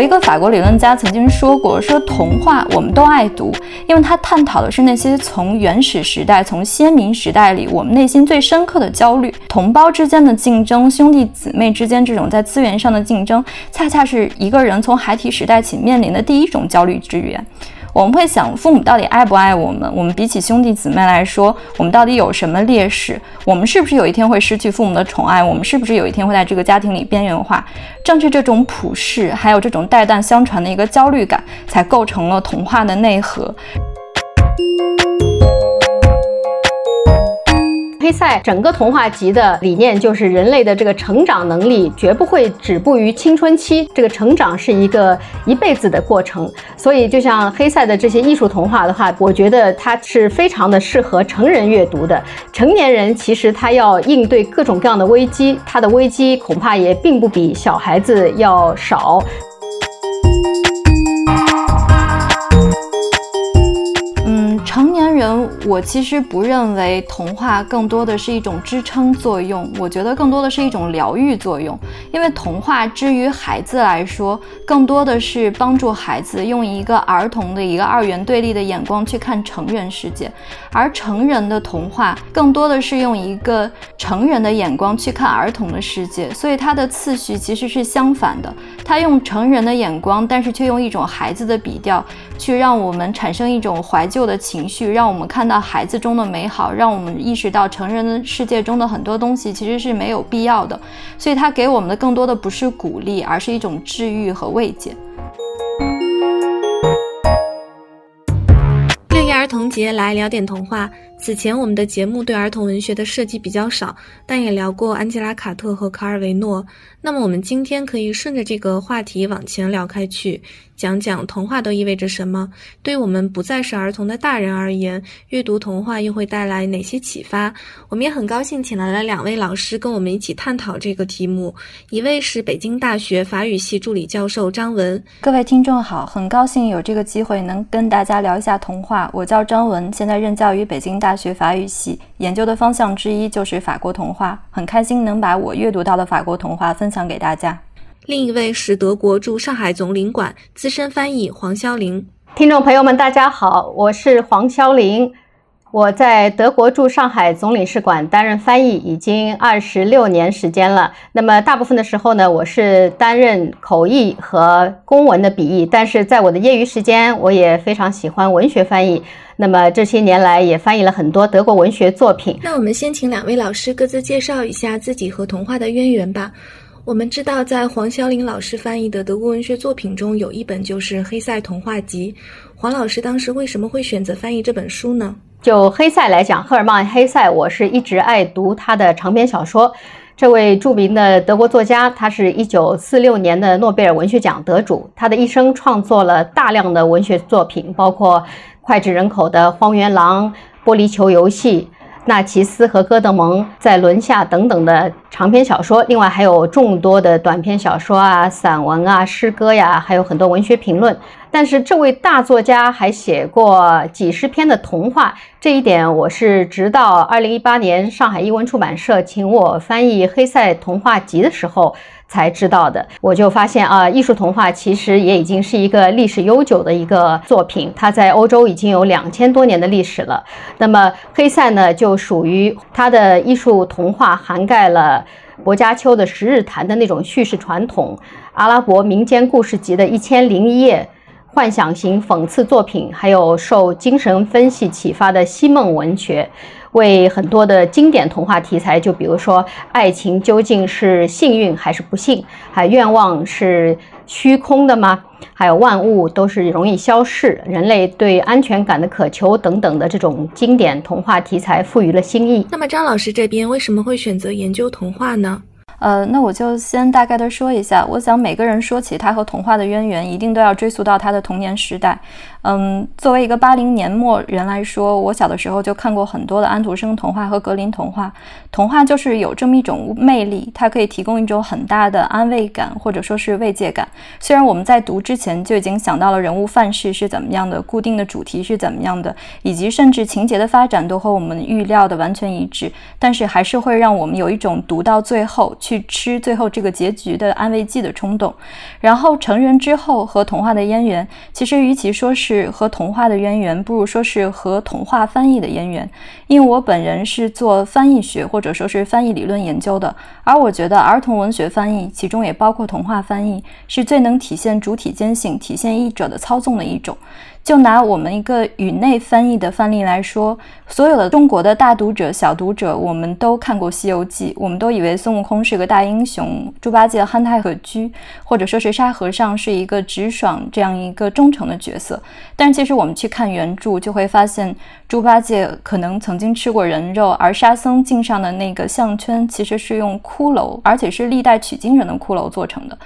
有一个法国理论家曾经说过，说童话我们都爱读，因为他探讨的是那些从原始时代、从先民时代里我们内心最深刻的焦虑。同胞之间的竞争，兄弟姊妹之间这种在资源上的竞争，恰恰是一个人从孩提时代起面临的第一种焦虑之源。我们会想，父母到底爱不爱我们？我们比起兄弟姊妹来说，我们到底有什么劣势？我们是不是有一天会失去父母的宠爱？我们是不是有一天会在这个家庭里边缘化？正是这种普世，还有这种代代相传的一个焦虑感，才构成了童话的内核。黑塞整个童话集的理念就是人类的这个成长能力绝不会止步于青春期，这个成长是一个一辈子的过程。所以，就像黑塞的这些艺术童话的话，我觉得它是非常的适合成人阅读的。成年人其实他要应对各种各样的危机，他的危机恐怕也并不比小孩子要少。我其实不认为童话更多的是一种支撑作用，我觉得更多的是一种疗愈作用。因为童话之于孩子来说，更多的是帮助孩子用一个儿童的一个二元对立的眼光去看成人世界，而成人的童话更多的是用一个成人的眼光去看儿童的世界，所以它的次序其实是相反的。他用成人的眼光，但是却用一种孩子的笔调，去让我们产生一种怀旧的情绪，让。我们看到孩子中的美好，让我们意识到成人世界中的很多东西其实是没有必要的。所以，他给我们的更多的不是鼓励，而是一种治愈和慰藉。六一儿童节来聊点童话。此前我们的节目对儿童文学的涉及比较少，但也聊过安吉拉·卡特和卡尔维诺。那么我们今天可以顺着这个话题往前聊开去。讲讲童话都意味着什么？对我们不再是儿童的大人而言，阅读童话又会带来哪些启发？我们也很高兴请来了两位老师跟我们一起探讨这个题目。一位是北京大学法语系助理教授张文。各位听众好，很高兴有这个机会能跟大家聊一下童话。我叫张文，现在任教于北京大学法语系，研究的方向之一就是法国童话。很开心能把我阅读到的法国童话分享给大家。另一位是德国驻上海总领馆资深翻译黄潇玲。听众朋友们，大家好，我是黄潇玲。我在德国驻上海总领事馆担任翻译已经二十六年时间了。那么大部分的时候呢，我是担任口译和公文的笔译。但是在我的业余时间，我也非常喜欢文学翻译。那么这些年来也翻译了很多德国文学作品。那我们先请两位老师各自介绍一下自己和童话的渊源吧。我们知道，在黄潇林老师翻译的德国文学作品中，有一本就是《黑塞童话集》。黄老师当时为什么会选择翻译这本书呢？就黑塞来讲，赫尔曼·黑塞，我是一直爱读他的长篇小说。这位著名的德国作家，他是一九四六年的诺贝尔文学奖得主。他的一生创作了大量的文学作品，包括脍炙人口的《荒原狼》《玻璃球游戏》。纳奇斯和戈德蒙在轮下等等的长篇小说，另外还有众多的短篇小说啊、散文啊、诗歌呀，还有很多文学评论。但是这位大作家还写过几十篇的童话，这一点我是直到二零一八年上海译文出版社请我翻译《黑塞童话集》的时候。才知道的，我就发现啊，艺术童话其实也已经是一个历史悠久的一个作品，它在欧洲已经有两千多年的历史了。那么黑塞呢，就属于他的艺术童话涵盖了薄伽丘的《十日谈》的那种叙事传统，阿拉伯民间故事集的《一千零一夜》。幻想型讽刺作品，还有受精神分析启发的西梦文学，为很多的经典童话题材，就比如说爱情究竟是幸运还是不幸，还愿望是虚空的吗？还有万物都是容易消逝，人类对安全感的渴求等等的这种经典童话题材赋予了新意。那么张老师这边为什么会选择研究童话呢？呃，那我就先大概的说一下。我想每个人说起他和童话的渊源，一定都要追溯到他的童年时代。嗯，作为一个八零年末人来说，我小的时候就看过很多的安徒生童话和格林童话。童话就是有这么一种魅力，它可以提供一种很大的安慰感，或者说是慰藉感。虽然我们在读之前就已经想到了人物范式是怎么样的，固定的主题是怎么样的，以及甚至情节的发展都和我们预料的完全一致，但是还是会让我们有一种读到最后。去吃最后这个结局的安慰剂的冲动。然后成人之后和童话的渊源，其实与其说是和童话的渊源，不如说是和童话翻译的渊源。因为我本人是做翻译学或者说是翻译理论研究的，而我觉得儿童文学翻译，其中也包括童话翻译，是最能体现主体间性、体现译者的操纵的一种。就拿我们一个语内翻译的范例来说，所有的中国的大读者、小读者，我们都看过《西游记》，我们都以为孙悟空是个大英雄，猪八戒憨态可掬，或者说是沙和尚是一个直爽这样一个忠诚的角色。但其实我们去看原著，就会发现猪八戒可能曾经吃过人肉，而沙僧颈上的那个项圈其实是用骷髅，而且是历代取经人的骷髅做成的。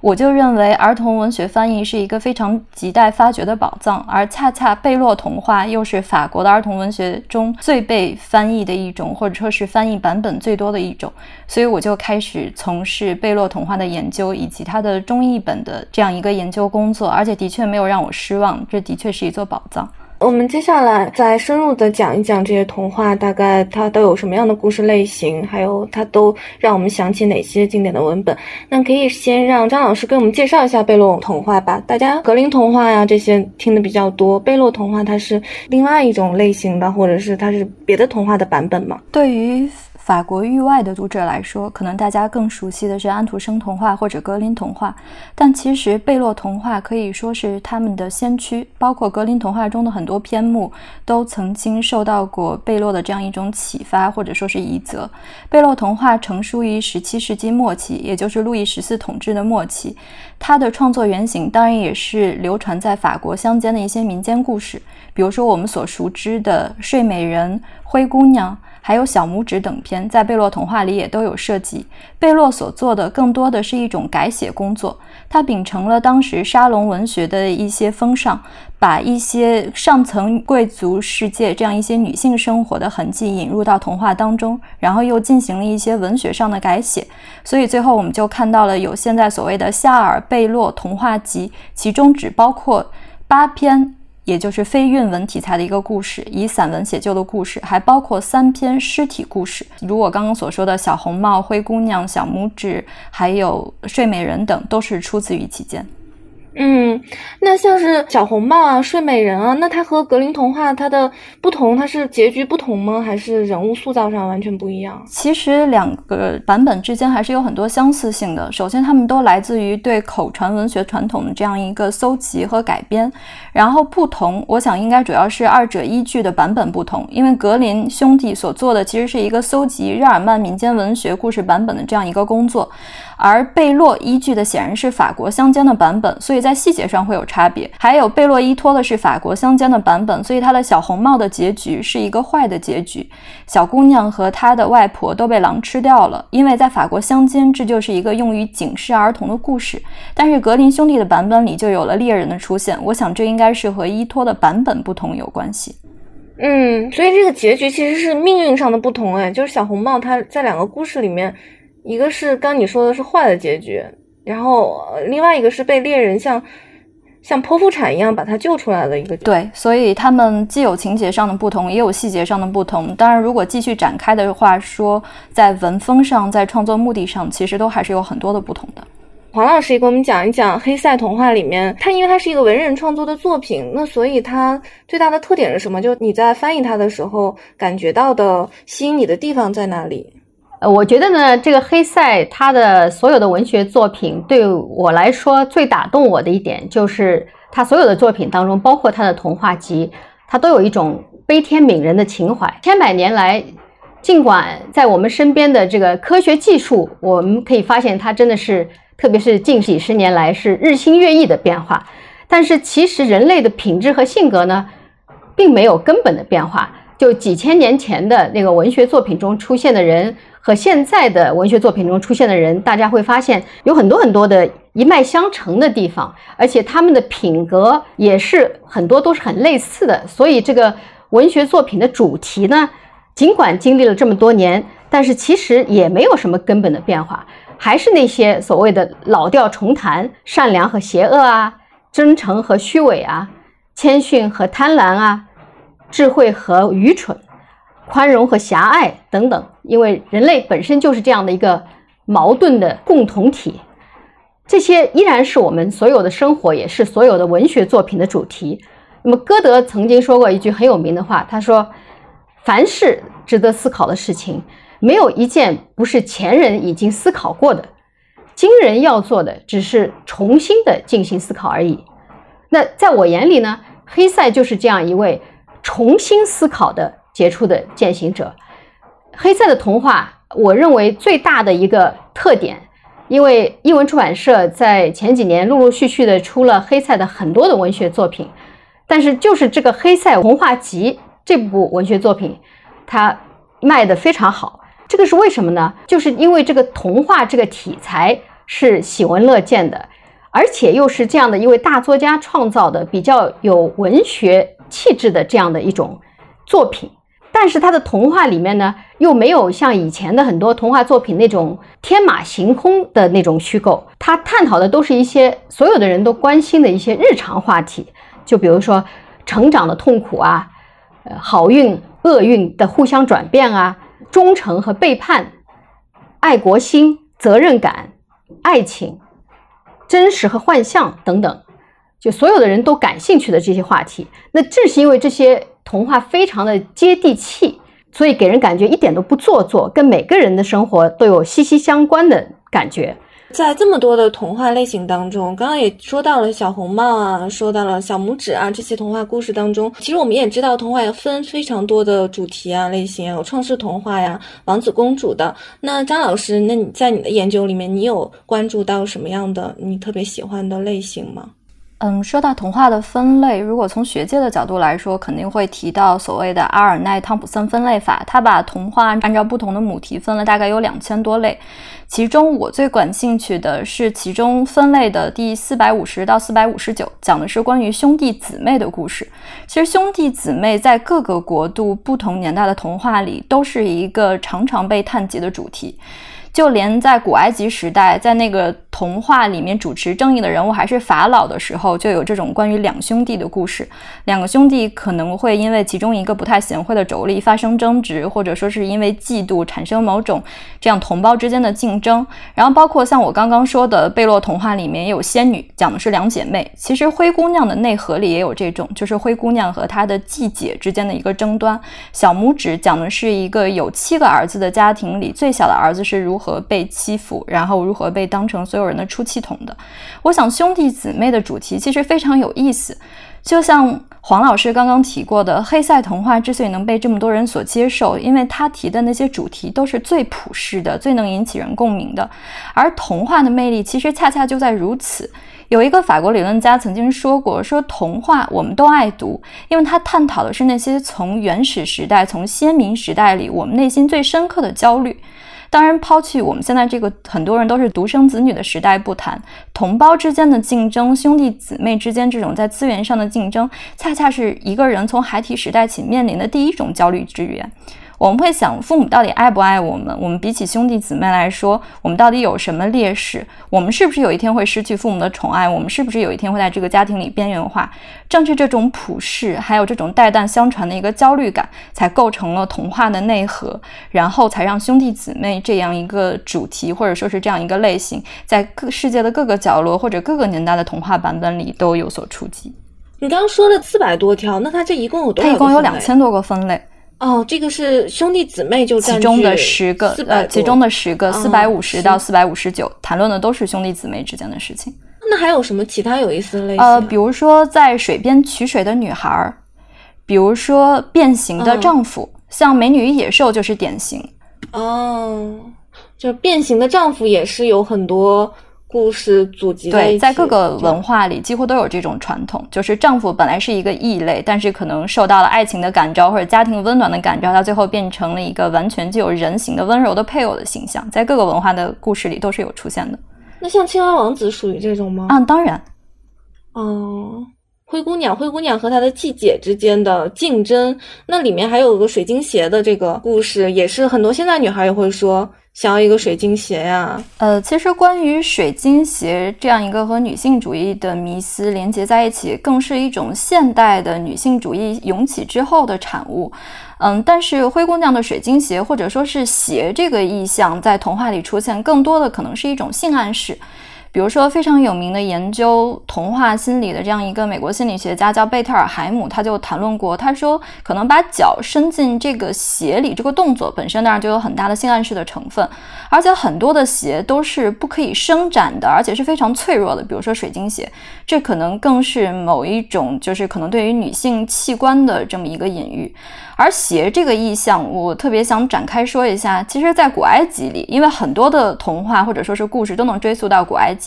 我就认为儿童文学翻译是一个非常亟待发掘的宝藏，而恰恰贝洛童话又是法国的儿童文学中最被翻译的一种，或者说是翻译版本最多的一种，所以我就开始从事贝洛童话的研究以及它的中译本的这样一个研究工作，而且的确没有让我失望，这的确是一座宝藏。我们接下来再深入的讲一讲这些童话，大概它都有什么样的故事类型，还有它都让我们想起哪些经典的文本。那可以先让张老师给我们介绍一下贝洛童话吧。大家格林童话呀这些听的比较多，贝洛童话它是另外一种类型的，或者是它是别的童话的版本吗？对于。法国域外的读者来说，可能大家更熟悉的是安徒生童话或者格林童话，但其实贝洛童话可以说是他们的先驱。包括格林童话中的很多篇目，都曾经受到过贝洛的这样一种启发，或者说是遗泽。贝洛童话成书于十七世纪末期，也就是路易十四统治的末期。它的创作原型当然也是流传在法国乡间的一些民间故事，比如说我们所熟知的《睡美人》《灰姑娘》。还有小拇指等篇，在贝洛童话里也都有涉及。贝洛所做的更多的是一种改写工作，他秉承了当时沙龙文学的一些风尚，把一些上层贵族世界这样一些女性生活的痕迹引入到童话当中，然后又进行了一些文学上的改写。所以最后我们就看到了有现在所谓的夏尔贝洛童话集，其中只包括八篇。也就是非韵文题材的一个故事，以散文写就的故事，还包括三篇诗体故事，如我刚刚所说的小红帽、灰姑娘、小拇指，还有睡美人等，都是出自于其间。嗯，那像是小红帽啊、睡美人啊，那它和格林童话它的不同，它是结局不同吗？还是人物塑造上完全不一样？其实两个版本之间还是有很多相似性的。首先，他们都来自于对口传文学传统的这样一个搜集和改编。然后不同，我想应该主要是二者依据的版本不同。因为格林兄弟所做的其实是一个搜集日耳曼民间文学故事版本的这样一个工作，而贝洛依据的显然是法国乡间的版本，所以。在细节上会有差别，还有贝洛依托的是法国乡间的版本，所以他的小红帽的结局是一个坏的结局，小姑娘和她的外婆都被狼吃掉了。因为在法国乡间，这就是一个用于警示儿童的故事。但是格林兄弟的版本里就有了猎人的出现，我想这应该是和依托的版本不同有关系。嗯，所以这个结局其实是命运上的不同，哎，就是小红帽她在两个故事里面，一个是刚你说的是坏的结局。然后，另外一个是被猎人像像剖腹产一样把他救出来的一个对，所以他们既有情节上的不同，也有细节上的不同。当然，如果继续展开的话，说在文风上，在创作目的上，其实都还是有很多的不同的。黄老师也给我们讲一讲《黑塞童话》里面，它因为它是一个文人创作的作品，那所以它最大的特点是什么？就你在翻译它的时候感觉到的吸引你的地方在哪里？呃，我觉得呢，这个黑塞他的所有的文学作品，对我来说最打动我的一点，就是他所有的作品当中，包括他的童话集，他都有一种悲天悯人的情怀。千百年来，尽管在我们身边的这个科学技术，我们可以发现它真的是，特别是近几十年来是日新月异的变化，但是其实人类的品质和性格呢，并没有根本的变化。就几千年前的那个文学作品中出现的人。和现在的文学作品中出现的人，大家会发现有很多很多的一脉相承的地方，而且他们的品格也是很多都是很类似的。所以这个文学作品的主题呢，尽管经历了这么多年，但是其实也没有什么根本的变化，还是那些所谓的老调重弹：善良和邪恶啊，真诚和虚伪啊，谦逊和贪婪啊，智慧和愚蠢。宽容和狭隘等等，因为人类本身就是这样的一个矛盾的共同体。这些依然是我们所有的生活，也是所有的文学作品的主题。那么，歌德曾经说过一句很有名的话，他说：“凡是值得思考的事情，没有一件不是前人已经思考过的。今人要做的，只是重新的进行思考而已。”那在我眼里呢，黑塞就是这样一位重新思考的杰出的践行者。黑塞的童话，我认为最大的一个特点。因为译文出版社在前几年陆陆续续的出了黑塞的很多的文学作品，但是就是这个《黑塞童话集》这部文学作品，它卖的非常好。这个是为什么呢？就是因为这个童话这个题材是喜闻乐见的，而且又是这样的一位大作家创造的比较有文学气质的这样的一种作品。但是他的童话里面呢，又没有像以前的很多童话作品那种天马行空的那种虚构，他探讨的都是一些所有的人都关心的一些日常话题，就比如说成长的痛苦啊，呃，好运厄运的互相转变啊，忠诚和背叛，爱国心、责任感、爱情、真实和幻象等等，就所有的人都感兴趣的这些话题。那正是因为这些。童话非常的接地气，所以给人感觉一点都不做作，跟每个人的生活都有息息相关的感觉。在这么多的童话类型当中，刚刚也说到了小红帽啊，说到了小拇指啊，这些童话故事当中，其实我们也知道，童话也分非常多的主题啊类型，有创世童话呀、王子公主的。那张老师，那你在你的研究里面，你有关注到什么样的你特别喜欢的类型吗？嗯，说到童话的分类，如果从学界的角度来说，肯定会提到所谓的阿尔奈汤普森分类法。他把童话按照不同的母题分了大概有两千多类，其中我最感兴趣的是其中分类的第四百五十到四百五十九，讲的是关于兄弟姊妹的故事。其实兄弟姊妹在各个国度、不同年代的童话里都是一个常常被探及的主题。就连在古埃及时代，在那个童话里面主持正义的人物还是法老的时候，就有这种关于两兄弟的故事。两个兄弟可能会因为其中一个不太贤惠的妯娌发生争执，或者说是因为嫉妒产生某种这样同胞之间的竞争。然后包括像我刚刚说的贝洛童话里面也有仙女，讲的是两姐妹。其实灰姑娘的内核里也有这种，就是灰姑娘和她的继姐之间的一个争端。小拇指讲的是一个有七个儿子的家庭里最小的儿子是如。何被欺负，然后如何被当成所有人的出气筒的？我想兄弟姊妹的主题其实非常有意思。就像黄老师刚刚提过的，黑塞童话之所以能被这么多人所接受，因为他提的那些主题都是最普世的、最能引起人共鸣的。而童话的魅力其实恰恰就在如此。有一个法国理论家曾经说过：“说童话我们都爱读，因为它探讨的是那些从原始时代、从先民时代里我们内心最深刻的焦虑。”当然，抛弃我们现在这个很多人都是独生子女的时代不谈，同胞之间的竞争，兄弟姊妹之间这种在资源上的竞争，恰恰是一个人从孩提时代起面临的第一种焦虑之源。我们会想，父母到底爱不爱我们？我们比起兄弟姊妹来说，我们到底有什么劣势？我们是不是有一天会失去父母的宠爱？我们是不是有一天会在这个家庭里边缘化？正是这种普世，还有这种代代相传的一个焦虑感，才构成了童话的内核，然后才让兄弟姊妹这样一个主题，或者说是这样一个类型，在各世界的各个角落或者各个年代的童话版本里都有所触及。你刚刚说了四百多条，那它这一共有多少？它一共有两千多个分类。哦，这个是兄弟姊妹就其中的十个，呃，其中的十个，四百五十到四百五十九，谈论的都是兄弟姊妹之间的事情。那还有什么其他有意思的类型？呃，比如说在水边取水的女孩儿，比如说变形的丈夫，像《美女与野兽》就是典型。哦，就变形的丈夫也是有很多。故事组集对，在各个文化里几乎都有这种传统，就是丈夫本来是一个异类，但是可能受到了爱情的感召或者家庭温暖的感召，他最后变成了一个完全具有人形的温柔的配偶的形象，在各个文化的故事里都是有出现的。那像青蛙王子属于这种吗？啊，当然。哦，灰灰姑娘，灰姑娘和她的继姐之间的竞争。那里面还有个水晶鞋的这个故事，也是很多现在女孩也会说想要一个水晶鞋呀。呃，其实关于水晶鞋这样一个和女性主义的迷思连接在一起，更是一种现代的女性主义涌起之后的产物。嗯，但是灰姑娘的水晶鞋或者说是鞋这个意象在童话里出现，更多的可能是一种性暗示。比如说，非常有名的研究童话心理的这样一个美国心理学家叫贝特尔海姆，他就谈论过，他说可能把脚伸进这个鞋里这个动作本身当然就有很大的性暗示的成分，而且很多的鞋都是不可以伸展的，而且是非常脆弱的，比如说水晶鞋，这可能更是某一种就是可能对于女性器官的这么一个隐喻。而鞋这个意象，我特别想展开说一下。其实，在古埃及里，因为很多的童话或者说是故事都能追溯到古埃及，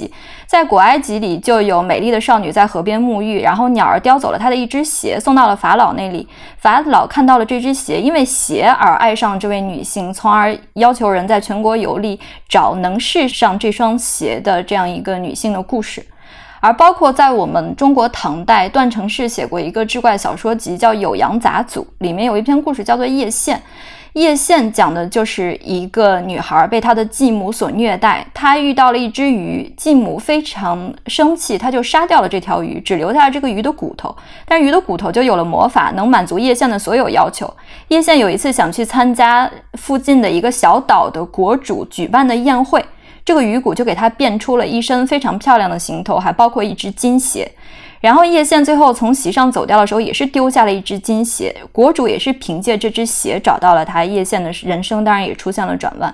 在古埃及里就有美丽的少女在河边沐浴，然后鸟儿叼走了她的一只鞋，送到了法老那里。法老看到了这只鞋，因为鞋而爱上这位女性，从而要求人在全国游历，找能试上这双鞋的这样一个女性的故事。而包括在我们中国唐代，段成式写过一个志怪小说集，叫《酉阳杂俎》，里面有一篇故事叫做《叶县》。叶县讲的就是一个女孩被她的继母所虐待，她遇到了一只鱼，继母非常生气，她就杀掉了这条鱼，只留下了这个鱼的骨头。但鱼的骨头就有了魔法，能满足叶县的所有要求。叶县有一次想去参加附近的一个小岛的国主举办的宴会。这个鱼骨就给他变出了一身非常漂亮的行头，还包括一只金鞋。然后叶县最后从席上走掉的时候，也是丢下了一只金鞋。国主也是凭借这只鞋找到了他，叶县的人生当然也出现了转弯。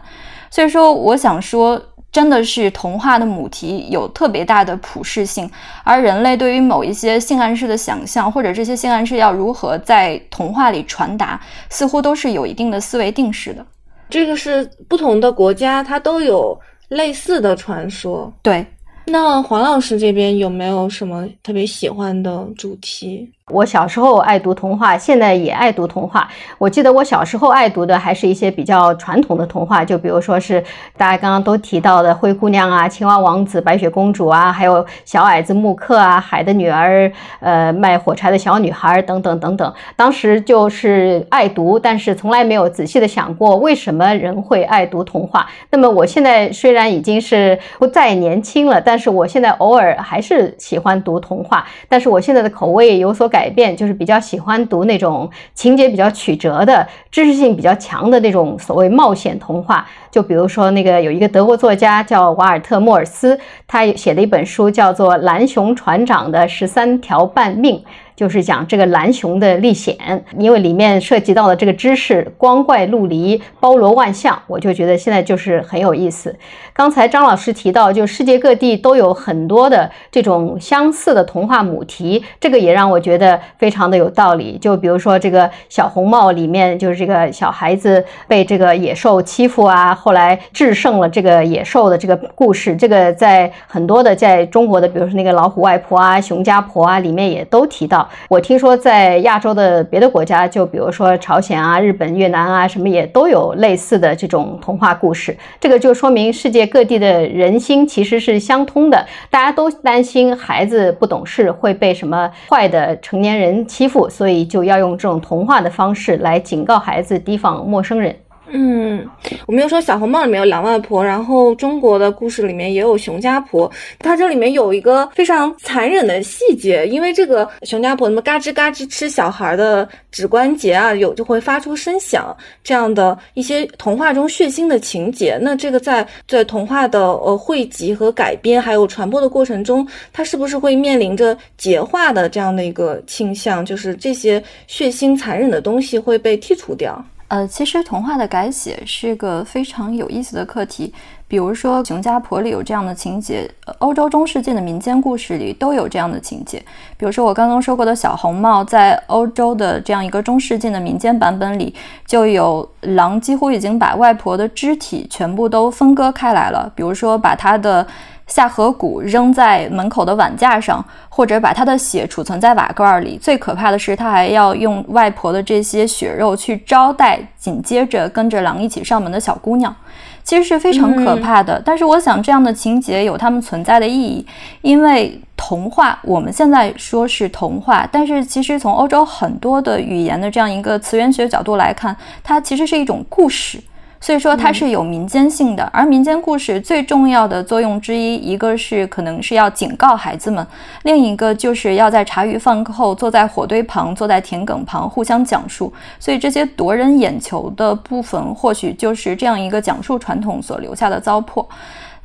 所以说，我想说，真的是童话的母题有特别大的普适性，而人类对于某一些性暗示的想象，或者这些性暗示要如何在童话里传达，似乎都是有一定的思维定式的。这个是不同的国家，它都有。类似的传说，对。那黄老师这边有没有什么特别喜欢的主题？我小时候爱读童话，现在也爱读童话。我记得我小时候爱读的还是一些比较传统的童话，就比如说是大家刚刚都提到的《灰姑娘》啊、《青蛙王子》、《白雪公主》啊，还有《小矮子穆克》啊、《海的女儿》、呃，卖火柴的小女孩等等等等。当时就是爱读，但是从来没有仔细的想过为什么人会爱读童话。那么我现在虽然已经是不再年轻了，但是我现在偶尔还是喜欢读童话，但是我现在的口味有所改。改变就是比较喜欢读那种情节比较曲折的、知识性比较强的那种所谓冒险童话。就比如说那个有一个德国作家叫瓦尔特·莫尔斯，他写的一本书叫做《蓝熊船长的十三条半命》。就是讲这个蓝熊的历险，因为里面涉及到的这个知识光怪陆离、包罗万象，我就觉得现在就是很有意思。刚才张老师提到，就世界各地都有很多的这种相似的童话母题，这个也让我觉得非常的有道理。就比如说这个小红帽里面，就是这个小孩子被这个野兽欺负啊，后来制胜了这个野兽的这个故事，这个在很多的在中国的，比如说那个老虎外婆啊、熊家婆啊里面也都提到。我听说在亚洲的别的国家，就比如说朝鲜啊、日本、越南啊，什么也都有类似的这种童话故事。这个就说明世界各地的人心其实是相通的，大家都担心孩子不懂事会被什么坏的成年人欺负，所以就要用这种童话的方式来警告孩子提防陌生人。嗯，我们又说小红帽里面有狼外婆，然后中国的故事里面也有熊家婆。它这里面有一个非常残忍的细节，因为这个熊家婆那么嘎吱嘎吱吃小孩的指关节啊，有就会发出声响，这样的一些童话中血腥的情节。那这个在在童话的呃汇集和改编还有传播的过程中，它是不是会面临着结化的这样的一个倾向？就是这些血腥残忍的东西会被剔除掉？呃，其实童话的改写是个非常有意思的课题。比如说《熊家婆》里有这样的情节，欧洲中世纪的民间故事里都有这样的情节。比如说我刚刚说过的小红帽，在欧洲的这样一个中世纪的民间版本里，就有狼几乎已经把外婆的肢体全部都分割开来了。比如说把她的下颌骨扔在门口的碗架上，或者把他的血储存在瓦罐里。最可怕的是，他还要用外婆的这些血肉去招待紧接着跟着狼一起上门的小姑娘，其实是非常可怕的。但是，我想这样的情节有他们存在的意义，因为童话我们现在说是童话，但是其实从欧洲很多的语言的这样一个词源学角度来看，它其实是一种故事。所以说它是有民间性的，而民间故事最重要的作用之一，一个是可能是要警告孩子们，另一个就是要在茶余饭后坐在火堆旁、坐在田埂旁互相讲述。所以这些夺人眼球的部分，或许就是这样一个讲述传统所留下的糟粕。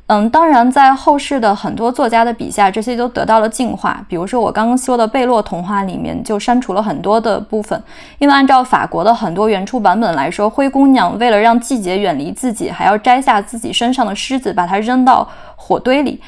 嗯，当然，在后世的很多作家的笔下，这些都得到了净化。比如说，我刚刚说的贝洛童话里面就删除了很多的部分，因为按照法国的很多原初版本来说，灰姑娘为了让季节远离自己，还要摘下自己身上的虱子，把它扔到火堆里，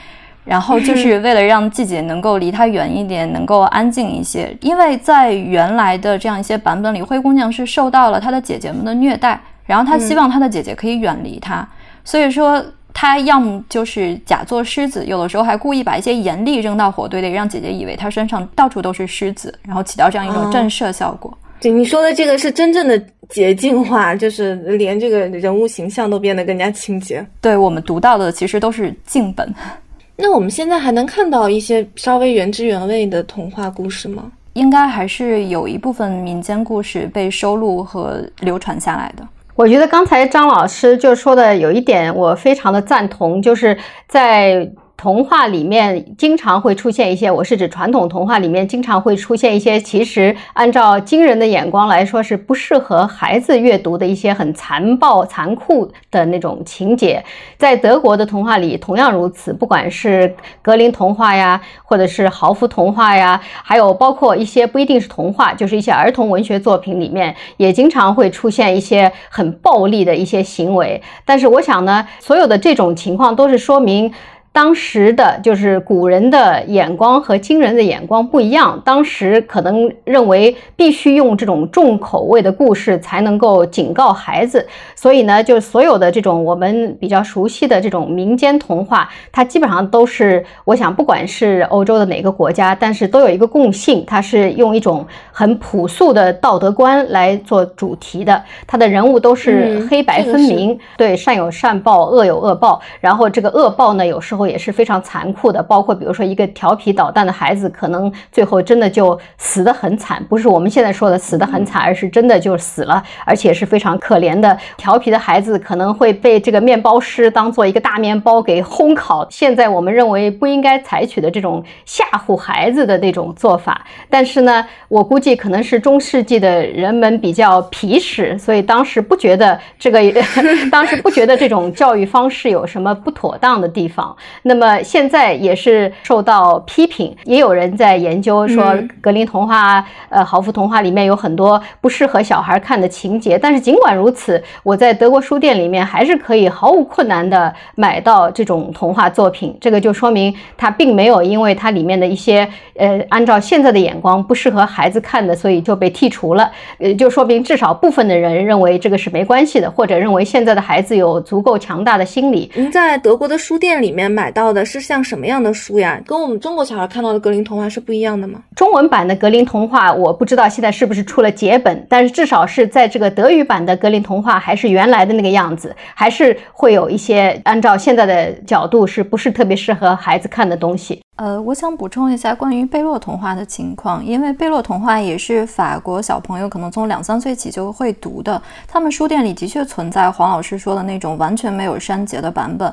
然后就 是为了让季节能够离她远一点，能够安静一些。因为在原来的这样一些版本里，灰姑娘是受到了她的姐姐们的虐待，然后她希望她的姐姐可以远离她，所以说。他要么就是假作狮子，有的时候还故意把一些盐粒扔到火堆里，让姐姐以为他身上到处都是狮子，然后起到这样一种震慑效果。对你说的这个是真正的洁净化，就是连这个人物形象都变得更加清洁。对我们读到的其实都是净本。那我们现在还能看到一些稍微原汁原味的童话故事吗？应该还是有一部分民间故事被收录和流传下来的。我觉得刚才张老师就说的有一点，我非常的赞同，就是在。童话里面经常会出现一些，我是指传统童话里面经常会出现一些，其实按照惊人的眼光来说是不适合孩子阅读的一些很残暴、残酷的那种情节。在德国的童话里同样如此，不管是格林童话呀，或者是豪夫童话呀，还有包括一些不一定是童话，就是一些儿童文学作品里面，也经常会出现一些很暴力的一些行为。但是我想呢，所有的这种情况都是说明。当时的就是古人的眼光和今人的眼光不一样，当时可能认为必须用这种重口味的故事才能够警告孩子，所以呢，就所有的这种我们比较熟悉的这种民间童话，它基本上都是，我想不管是欧洲的哪个国家，但是都有一个共性，它是用一种很朴素的道德观来做主题的，它的人物都是黑白分明，对，善有善报，恶有恶报，然后这个恶报呢，有时候。也是非常残酷的，包括比如说一个调皮捣蛋的孩子，可能最后真的就死得很惨，不是我们现在说的死得很惨，而是真的就死了，而且是非常可怜的。调皮的孩子可能会被这个面包师当做一个大面包给烘烤。现在我们认为不应该采取的这种吓唬孩子的那种做法，但是呢，我估计可能是中世纪的人们比较皮实，所以当时不觉得这个，当时不觉得这种教育方式有什么不妥当的地方。那么现在也是受到批评，也有人在研究说格林童话、呃豪夫童话里面有很多不适合小孩看的情节。但是尽管如此，我在德国书店里面还是可以毫无困难的买到这种童话作品。这个就说明它并没有因为它里面的一些呃按照现在的眼光不适合孩子看的，所以就被剔除了。呃，就说明至少部分的人认为这个是没关系的，或者认为现在的孩子有足够强大的心理。您在德国的书店里面买。买到的是像什么样的书呀？跟我们中国小孩看到的格林童话是不一样的吗？中文版的格林童话我不知道现在是不是出了解本，但是至少是在这个德语版的格林童话还是原来的那个样子，还是会有一些按照现在的角度是不是特别适合孩子看的东西。呃，我想补充一下关于贝洛童话的情况，因为贝洛童话也是法国小朋友可能从两三岁起就会读的，他们书店里的确存在黄老师说的那种完全没有删节的版本。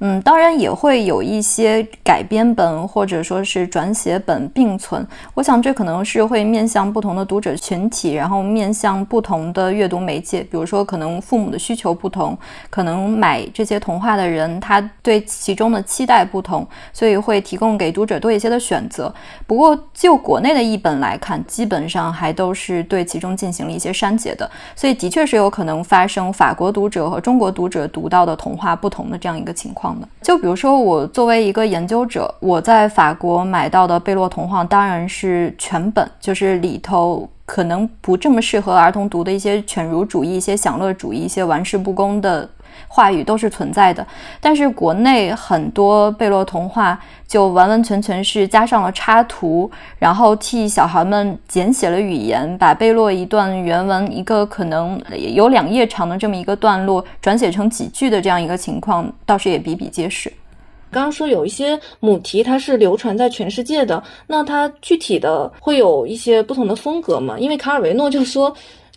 嗯，当然也会有一些改编本或者说是转写本并存。我想这可能是会面向不同的读者群体，然后面向不同的阅读媒介。比如说，可能父母的需求不同，可能买这些童话的人他对其中的期待不同，所以会提供给给读者多一些的选择。不过就国内的译本来看，基本上还都是对其中进行了一些删节的，所以的确是有可能发生法国读者和中国读者读到的童话不同的这样一个情况的。就比如说，我作为一个研究者，我在法国买到的贝洛童话当然是全本，就是里头可能不这么适合儿童读的一些犬儒主义、一些享乐主义、一些玩世不恭的话语都是存在的。但是国内很多贝洛童话就完完全全是加上了插图，然后替小孩们简写了语言，把贝洛一段原文一个可能有两页长的这么一个段落转写成几句的这样一个情况，倒是也比比皆是。刚刚说有一些母题它是流传在全世界的，那它具体的会有一些不同的风格吗？因为卡尔维诺就说，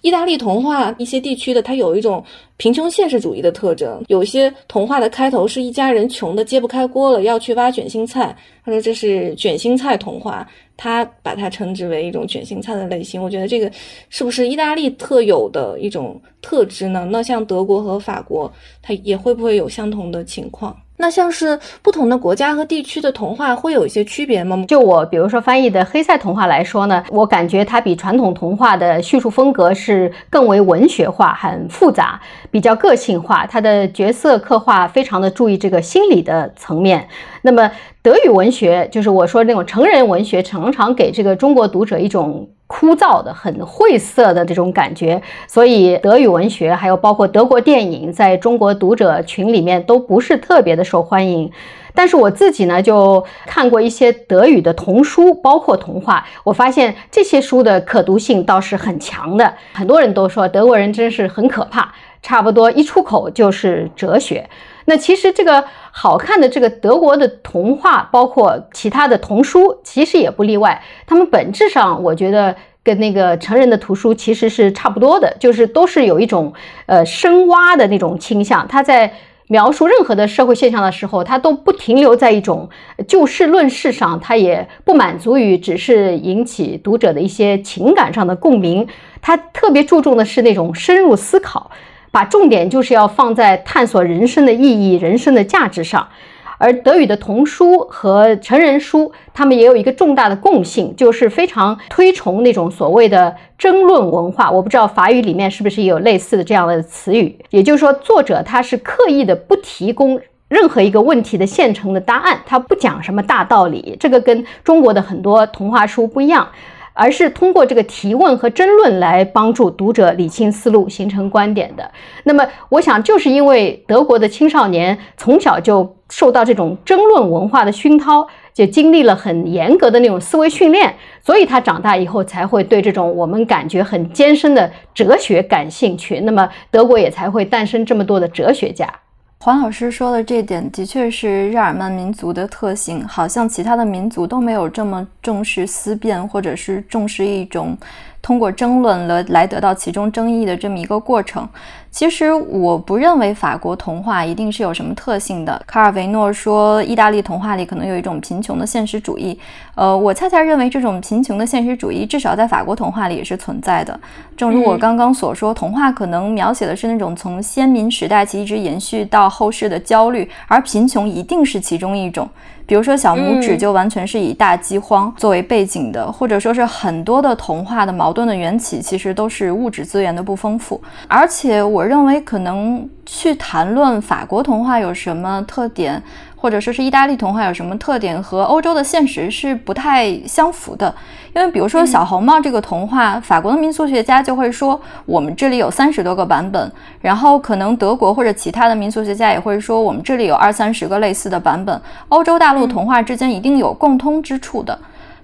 意大利童话一些地区的它有一种贫穷现实主义的特征，有些童话的开头是一家人穷的揭不开锅了，要去挖卷心菜，他说这是卷心菜童话，他把它称之为一种卷心菜的类型。我觉得这个是不是意大利特有的一种特质呢？那像德国和法国，它也会不会有相同的情况？那像是不同的国家和地区的童话会有一些区别吗？就我比如说翻译的黑塞童话来说呢，我感觉它比传统童话的叙述风格是更为文学化、很复杂、比较个性化。它的角色刻画非常的注意这个心理的层面。那么德语文学就是我说那种成人文学，常常给这个中国读者一种。枯燥的、很晦涩的这种感觉，所以德语文学还有包括德国电影，在中国读者群里面都不是特别的受欢迎。但是我自己呢，就看过一些德语的童书，包括童话，我发现这些书的可读性倒是很强的。很多人都说德国人真是很可怕，差不多一出口就是哲学。那其实这个好看的这个德国的童话，包括其他的童书，其实也不例外。他们本质上，我觉得跟那个成人的图书其实是差不多的，就是都是有一种呃深挖的那种倾向。他在描述任何的社会现象的时候，他都不停留在一种就事论事上，他也不满足于只是引起读者的一些情感上的共鸣。他特别注重的是那种深入思考。把重点就是要放在探索人生的意义、人生的价值上，而德语的童书和成人书，他们也有一个重大的共性，就是非常推崇那种所谓的争论文化。我不知道法语里面是不是也有类似的这样的词语，也就是说，作者他是刻意的不提供任何一个问题的现成的答案，他不讲什么大道理，这个跟中国的很多童话书不一样。而是通过这个提问和争论来帮助读者理清思路、形成观点的。那么，我想就是因为德国的青少年从小就受到这种争论文化的熏陶，就经历了很严格的那种思维训练，所以他长大以后才会对这种我们感觉很艰深的哲学感兴趣。那么，德国也才会诞生这么多的哲学家。黄老师说的这点的确是日耳曼民族的特性，好像其他的民族都没有这么重视思辨，或者是重视一种。通过争论了来得到其中争议的这么一个过程，其实我不认为法国童话一定是有什么特性的。卡尔维诺说，意大利童话里可能有一种贫穷的现实主义，呃，我恰恰认为这种贫穷的现实主义至少在法国童话里也是存在的。正如我刚刚所说，童话可能描写的是那种从先民时代起一直延续到后世的焦虑，而贫穷一定是其中一种。比如说小拇指就完全是以大饥荒作为背景的，或者说是很多的童话的矛盾的缘起，其实都是物质资源的不丰富。而且我认为，可能去谈论法国童话有什么特点。或者说是意大利童话有什么特点和欧洲的现实是不太相符的，因为比如说小红帽这个童话，法国的民俗学家就会说我们这里有三十多个版本，然后可能德国或者其他的民俗学家也会说我们这里有二三十个类似的版本，欧洲大陆童话之间一定有共通之处的，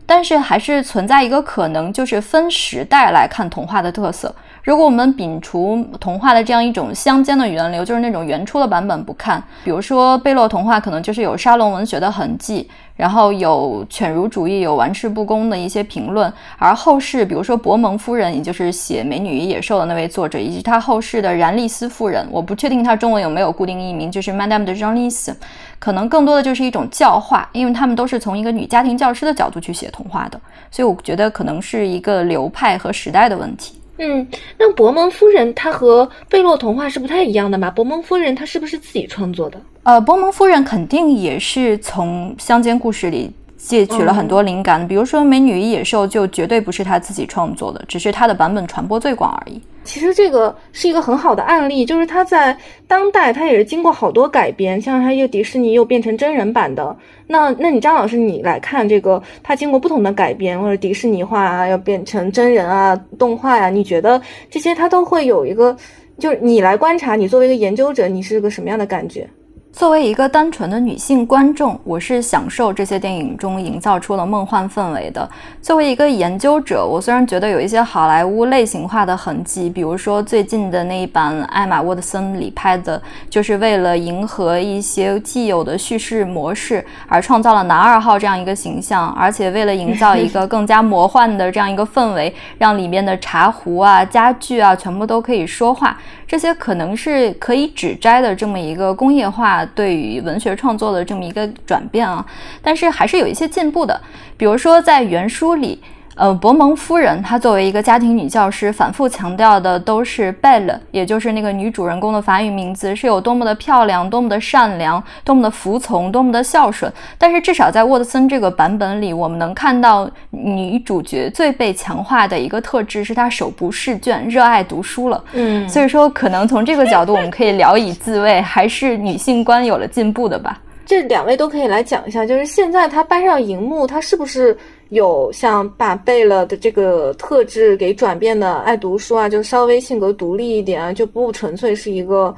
但是还是存在一个可能，就是分时代来看童话的特色。如果我们摒除童话的这样一种乡间的源流，就是那种原初的版本不看，比如说贝洛童话，可能就是有沙龙文学的痕迹。然后有犬儒主义，有玩世不恭的一些评论，而后世，比如说博蒙夫人，也就是写《美女与野兽》的那位作者，以及他后世的然丽丝夫人，我不确定他中文有没有固定译名，就是 Madame de Genlis，可能更多的就是一种教化，因为他们都是从一个女家庭教师的角度去写童话的，所以我觉得可能是一个流派和时代的问题。嗯，那伯蒙夫人她和贝洛童话是不太一样的嘛？伯蒙夫人她是不是自己创作的？呃，伯蒙夫人肯定也是从乡间故事里借取了很多灵感，比如说《美女与野兽》就绝对不是她自己创作的，只是她的版本传播最广而已。其实这个是一个很好的案例，就是它在当代，它也是经过好多改编，像它又迪士尼又变成真人版的。那那你张老师，你来看这个，它经过不同的改编，或者迪士尼化啊，要变成真人啊、动画呀，你觉得这些它都会有一个就是你来观察，你作为一个研究者，你是个什么样的感觉？作为一个单纯的女性观众，我是享受这些电影中营造出了梦幻氛围的。作为一个研究者，我虽然觉得有一些好莱坞类型化的痕迹，比如说最近的那一版艾玛沃特森里拍的，就是为了迎合一些既有的叙事模式而创造了男二号这样一个形象，而且为了营造一个更加魔幻的这样一个氛围，让里面的茶壶啊、家具啊全部都可以说话。这些可能是可以指摘的这么一个工业化对于文学创作的这么一个转变啊，但是还是有一些进步的，比如说在原书里。呃，伯蒙夫人她作为一个家庭女教师，反复强调的都是 Belle，也就是那个女主人公的法语名字，是有多么的漂亮，多么的善良，多么的服从，多么的孝顺。但是至少在沃特森这个版本里，我们能看到女主角最被强化的一个特质是她手不释卷，热爱读书了。嗯，所以说可能从这个角度，我们可以聊以自慰，还是女性观有了进步的吧。这两位都可以来讲一下，就是现在她搬上荧幕，她是不是？有像把贝勒的这个特质给转变的，爱读书啊，就稍微性格独立一点啊，就不纯粹是一个，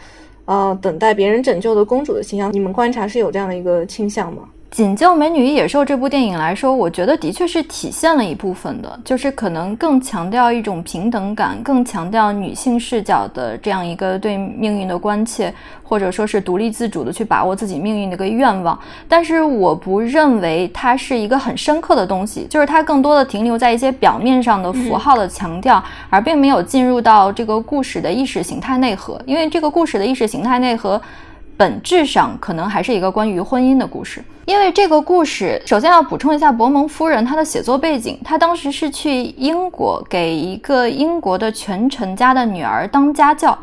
呃，等待别人拯救的公主的形象。你们观察是有这样的一个倾向吗？《仅就美女与野兽》这部电影来说，我觉得的确是体现了一部分的，就是可能更强调一种平等感，更强调女性视角的这样一个对命运的关切，或者说是独立自主的去把握自己命运的一个愿望。但是我不认为它是一个很深刻的东西，就是它更多的停留在一些表面上的符号的强调，而并没有进入到这个故事的意识形态内核。因为这个故事的意识形态内核。本质上可能还是一个关于婚姻的故事，因为这个故事首先要补充一下伯蒙夫人她的写作背景，她当时是去英国给一个英国的权臣家的女儿当家教，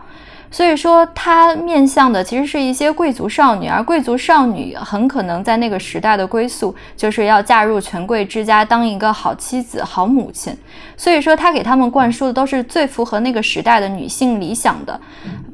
所以说她面向的其实是一些贵族少女，而贵族少女很可能在那个时代的归宿就是要嫁入权贵之家当一个好妻子、好母亲，所以说她给他们灌输的都是最符合那个时代的女性理想的，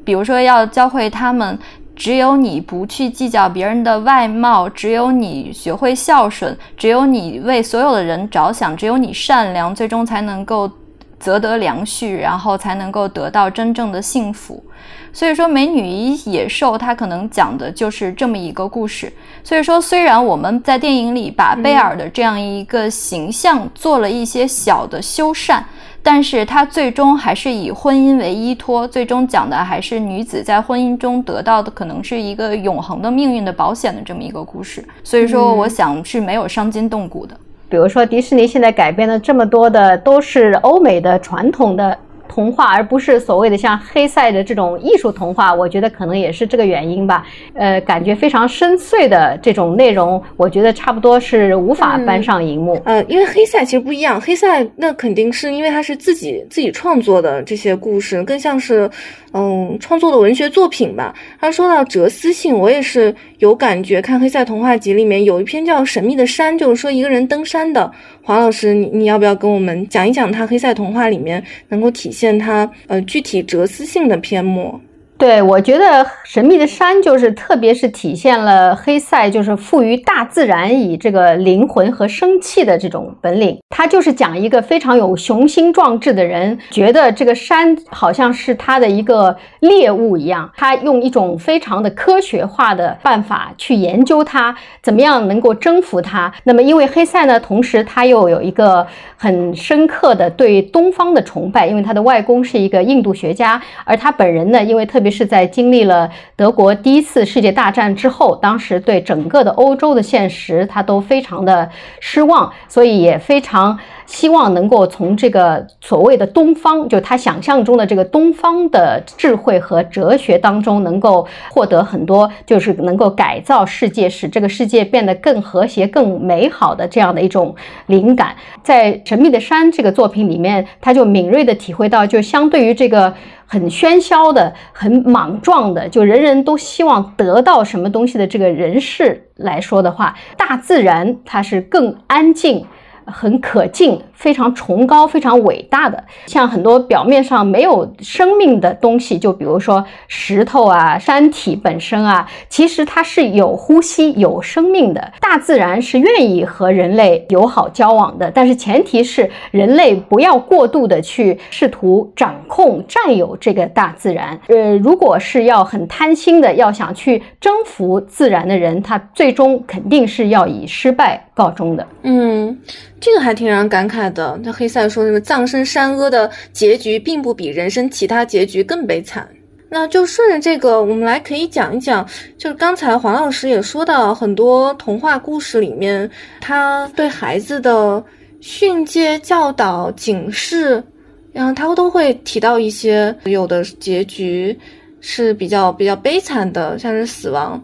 比如说要教会他们。只有你不去计较别人的外貌，只有你学会孝顺，只有你为所有的人着想，只有你善良，最终才能够择得良婿，然后才能够得到真正的幸福。所以说，《美女与野兽》它可能讲的就是这么一个故事。所以说，虽然我们在电影里把贝尔的这样一个形象做了一些小的修缮。但是它最终还是以婚姻为依托，最终讲的还是女子在婚姻中得到的可能是一个永恒的命运的保险的这么一个故事。所以说，我想是没有伤筋动骨的。比如说，迪士尼现在改编的这么多的都是欧美的传统的。童话，而不是所谓的像黑塞的这种艺术童话，我觉得可能也是这个原因吧。呃，感觉非常深邃的这种内容，我觉得差不多是无法搬上荧幕。呃，因为黑塞其实不一样，黑塞那肯定是因为他是自己自己创作的这些故事，更像是。嗯，创作的文学作品吧。他说到哲思性，我也是有感觉。看《黑塞童话集》里面有一篇叫《神秘的山》，就是说一个人登山的。黄老师，你你要不要跟我们讲一讲他《黑塞童话》里面能够体现他呃具体哲思性的篇目？对，我觉得神秘的山就是，特别是体现了黑塞就是赋予大自然以这个灵魂和生气的这种本领。他就是讲一个非常有雄心壮志的人，觉得这个山好像是他的一个猎物一样，他用一种非常的科学化的办法去研究它，怎么样能够征服它。那么，因为黑塞呢，同时他又有一个很深刻的对东方的崇拜，因为他的外公是一个印度学家，而他本人呢，因为特别。是在经历了德国第一次世界大战之后，当时对整个的欧洲的现实，他都非常的失望，所以也非常希望能够从这个所谓的东方，就他想象中的这个东方的智慧和哲学当中，能够获得很多，就是能够改造世界，使这个世界变得更和谐、更美好的这样的一种灵感。在《神秘的山》这个作品里面，他就敏锐地体会到，就相对于这个。很喧嚣的、很莽撞的，就人人都希望得到什么东西的这个人士来说的话，大自然它是更安静、很可敬、非常崇高、非常伟大的。像很多表面上没有生命的东西，就比如说石头啊、山体本身啊，其实它是有呼吸、有生命的。大自然是愿意和人类友好交往的，但是前提是人类不要过度的去试图掌控、占有这个大自然。呃，如果是要很贪心的，要想去征服自然的人，他最终肯定是要以失败告终的。嗯，这个还挺让人感慨的。那黑塞说，什么葬身山阿的结局，并不比人生其他结局更悲惨。那就顺着这个，我们来可以讲一讲，就是刚才黄老师也说到，很多童话故事里面，他对孩子的训诫、教导、警示，然后他都会提到一些有的结局是比较比较悲惨的，像是死亡，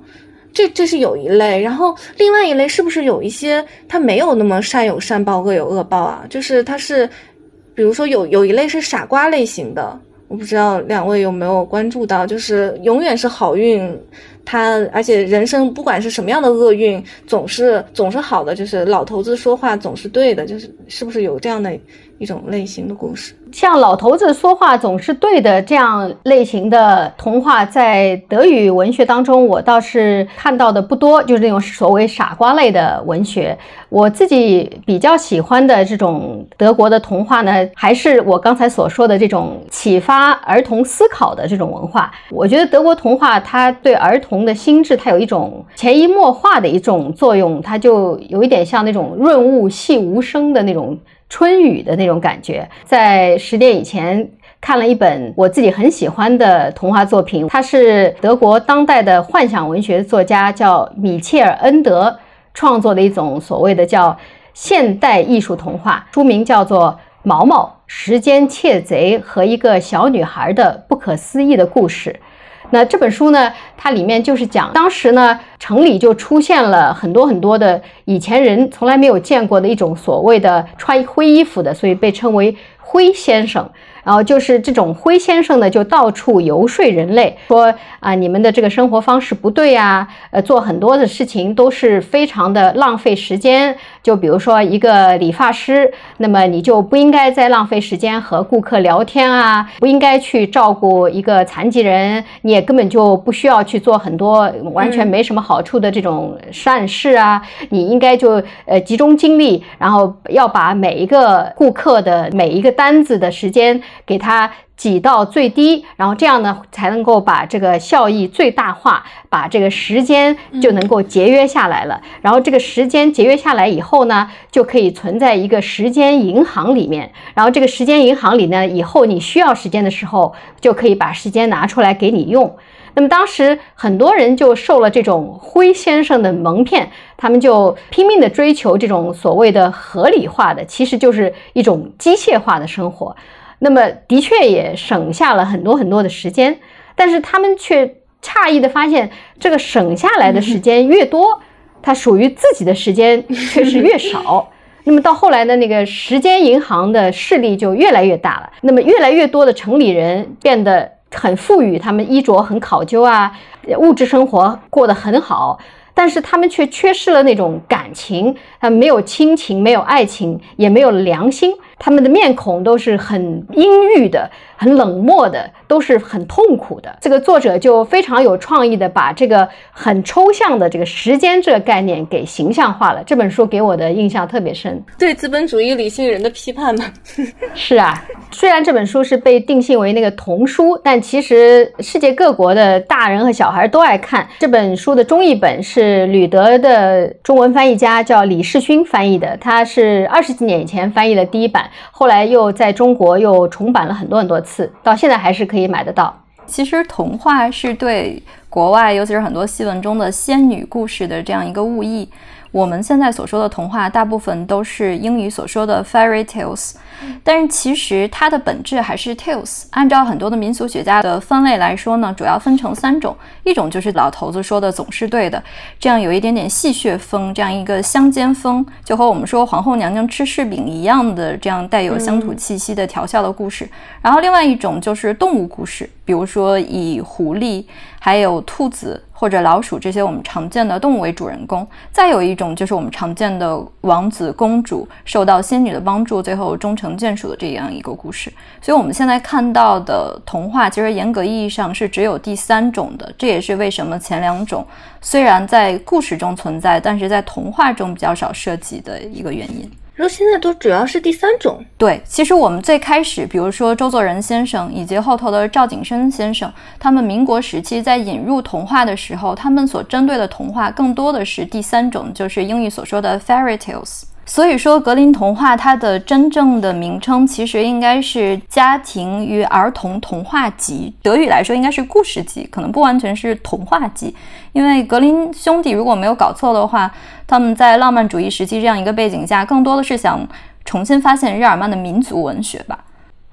这这是有一类。然后另外一类是不是有一些他没有那么善有善报，恶有恶报啊？就是他是，比如说有有一类是傻瓜类型的。我不知道两位有没有关注到，就是永远是好运，他而且人生不管是什么样的厄运，总是总是好的，就是老头子说话总是对的，就是是不是有这样的一种类型的故事？像老头子说话总是对的这样类型的童话，在德语文学当中，我倒是看到的不多，就是那种所谓傻瓜类的文学。我自己比较喜欢的这种德国的童话呢，还是我刚才所说的这种启发儿童思考的这种文化。我觉得德国童话它对儿童的心智，它有一种潜移默化的一种作用，它就有一点像那种润物细无声的那种。春雨的那种感觉，在十年以前看了一本我自己很喜欢的童话作品，它是德国当代的幻想文学作家叫米切尔·恩德创作的一种所谓的叫现代艺术童话，书名叫做《毛毛时间窃贼和一个小女孩的不可思议的故事》。那这本书呢，它里面就是讲当时呢，城里就出现了很多很多的以前人从来没有见过的一种所谓的穿灰衣服的，所以被称为灰先生。然后就是这种灰先生呢，就到处游说人类，说啊，你们的这个生活方式不对呀，呃，做很多的事情都是非常的浪费时间。就比如说一个理发师，那么你就不应该再浪费时间和顾客聊天啊，不应该去照顾一个残疾人，你也根本就不需要去做很多完全没什么好处的这种善事啊，你应该就呃集中精力，然后要把每一个顾客的每一个单子的时间。给它挤到最低，然后这样呢才能够把这个效益最大化，把这个时间就能够节约下来了。然后这个时间节约下来以后呢，就可以存在一个时间银行里面。然后这个时间银行里呢，以后你需要时间的时候，就可以把时间拿出来给你用。那么当时很多人就受了这种灰先生的蒙骗，他们就拼命的追求这种所谓的合理化的，其实就是一种机械化的生活。那么的确也省下了很多很多的时间，但是他们却诧异的发现，这个省下来的时间越多，它属于自己的时间却是越少。那么到后来呢，那个时间银行的势力就越来越大了。那么越来越多的城里人变得很富裕，他们衣着很考究啊，物质生活过得很好。但是他们却缺失了那种感情，他没有亲情，没有爱情，也没有良心。他们的面孔都是很阴郁的，很冷漠的，都是很痛苦的。这个作者就非常有创意的把这个很抽象的这个时间这个概念给形象化了。这本书给我的印象特别深，对资本主义理性人的批判嘛。是啊，虽然这本书是被定性为那个童书，但其实世界各国的大人和小孩都爱看。这本书的中译本是吕德的中文翻译家叫李世勋翻译的，他是二十几年以前翻译的第一版。后来又在中国又重版了很多很多次，到现在还是可以买得到。其实童话是对国外，尤其是很多戏文中的仙女故事的这样一个误译。我们现在所说的童话，大部分都是英语所说的 fairy tales。但是其实它的本质还是 tales。按照很多的民俗学家的分类来说呢，主要分成三种：一种就是老头子说的总是对的，这样有一点点戏谑风，这样一个乡间风，就和我们说皇后娘娘吃柿饼一样的这样带有乡土气息的调笑的故事。然后另外一种就是动物故事，比如说以狐狸、还有兔子或者老鼠这些我们常见的动物为主人公，再有一种就是我们常见的王子公主受到仙女的帮助，最后终成眷属的这样一个故事。所以，我们现在看到的童话，其实严格意义上是只有第三种的。这也是为什么前两种虽然在故事中存在，但是在童话中比较少涉及的一个原因。然后现在都主要是第三种，对，其实我们最开始，比如说周作人先生以及后头的赵景生先生，他们民国时期在引入童话的时候，他们所针对的童话更多的是第三种，就是英语所说的 fairy tales。所以说，格林童话它的真正的名称其实应该是家庭与儿童童话集，德语来说应该是故事集，可能不完全是童话集，因为格林兄弟如果没有搞错的话，他们在浪漫主义时期这样一个背景下，更多的是想重新发现日耳曼的民族文学吧。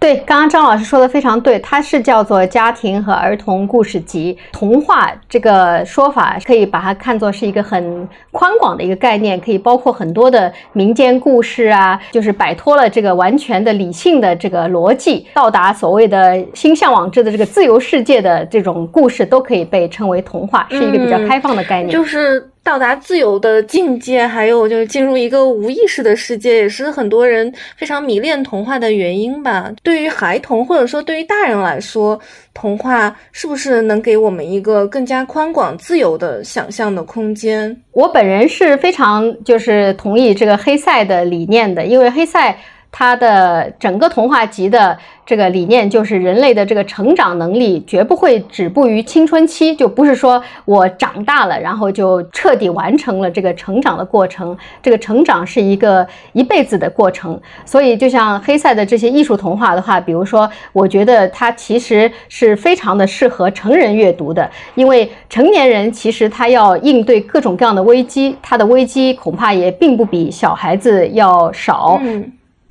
对，刚刚张老师说的非常对，它是叫做家庭和儿童故事集。童话这个说法可以把它看作是一个很宽广的一个概念，可以包括很多的民间故事啊，就是摆脱了这个完全的理性的这个逻辑，到达所谓的心向往之的这个自由世界的这种故事，都可以被称为童话，是一个比较开放的概念。就是。到达自由的境界，还有就是进入一个无意识的世界，也是很多人非常迷恋童话的原因吧。对于孩童或者说对于大人来说，童话是不是能给我们一个更加宽广、自由的想象的空间？我本人是非常就是同意这个黑塞的理念的，因为黑塞他的整个童话集的。这个理念就是人类的这个成长能力绝不会止步于青春期，就不是说我长大了，然后就彻底完成了这个成长的过程。这个成长是一个一辈子的过程。所以，就像黑塞的这些艺术童话的话，比如说，我觉得它其实是非常的适合成人阅读的，因为成年人其实他要应对各种各样的危机，他的危机恐怕也并不比小孩子要少。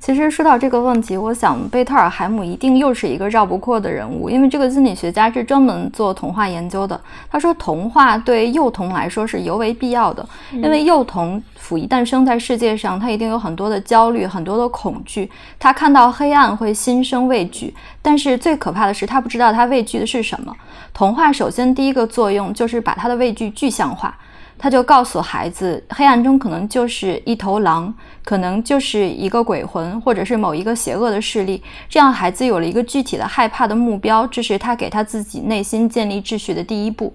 其实说到这个问题，我想贝特尔海姆一定又是一个绕不过的人物，因为这个心理学家是专门做童话研究的。他说，童话对幼童来说是尤为必要的，因为幼童甫一诞生在世界上，他一定有很多的焦虑，很多的恐惧。他看到黑暗会心生畏惧，但是最可怕的是，他不知道他畏惧的是什么。童话首先第一个作用就是把他的畏惧具象化。他就告诉孩子，黑暗中可能就是一头狼，可能就是一个鬼魂，或者是某一个邪恶的势力。这样，孩子有了一个具体的害怕的目标，这是他给他自己内心建立秩序的第一步。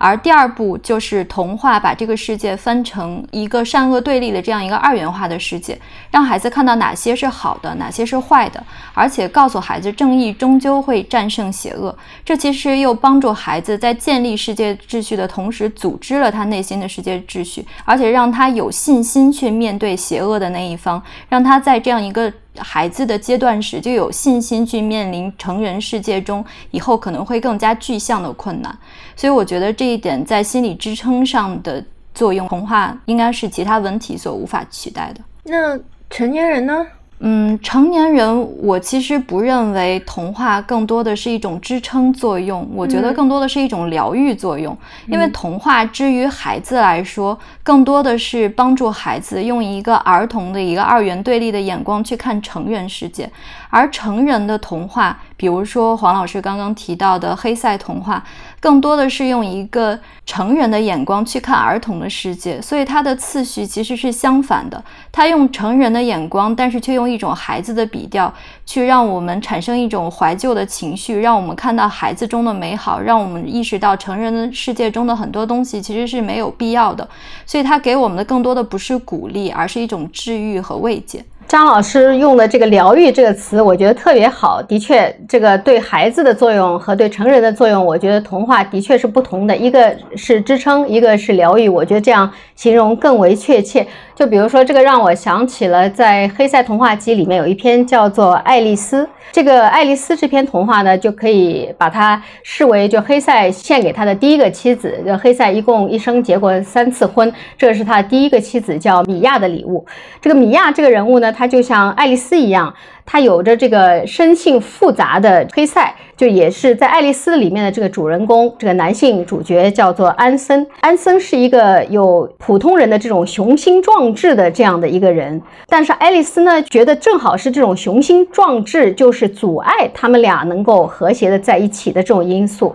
而第二步就是童话把这个世界分成一个善恶对立的这样一个二元化的世界，让孩子看到哪些是好的，哪些是坏的，而且告诉孩子正义终究会战胜邪恶。这其实又帮助孩子在建立世界秩序的同时，组织了他内心的世界秩序，而且让他有信心去面对邪恶的那一方，让他在这样一个。孩子的阶段时就有信心去面临成人世界中以后可能会更加具象的困难，所以我觉得这一点在心理支撑上的作用，童话应该是其他文体所无法取代的。那成年人呢？嗯，成年人，我其实不认为童话更多的是一种支撑作用，我觉得更多的是一种疗愈作用。因为童话之于孩子来说，更多的是帮助孩子用一个儿童的一个二元对立的眼光去看成人世界，而成人的童话。比如说黄老师刚刚提到的黑塞童话，更多的是用一个成人的眼光去看儿童的世界，所以它的次序其实是相反的。他用成人的眼光，但是却用一种孩子的笔调，去让我们产生一种怀旧的情绪，让我们看到孩子中的美好，让我们意识到成人的世界中的很多东西其实是没有必要的。所以他给我们的更多的不是鼓励，而是一种治愈和慰藉。张老师用的这个“疗愈”这个词，我觉得特别好。的确，这个对孩子的作用和对成人的作用，我觉得童话的确是不同的。一个是支撑，一个是疗愈。我觉得这样形容更为确切。就比如说，这个让我想起了在《黑塞童话集》里面有一篇叫做《爱丽丝》。这个《爱丽丝》这篇童话呢，就可以把它视为就黑塞献给他的第一个妻子。就黑塞一共一生结过三次婚，这是他第一个妻子叫米娅的礼物。这个米娅这个人物呢？他就像爱丽丝一样，他有着这个生性复杂的黑塞，就也是在爱丽丝里面的这个主人公，这个男性主角叫做安森。安森是一个有普通人的这种雄心壮志的这样的一个人，但是爱丽丝呢，觉得正好是这种雄心壮志，就是阻碍他们俩能够和谐的在一起的这种因素。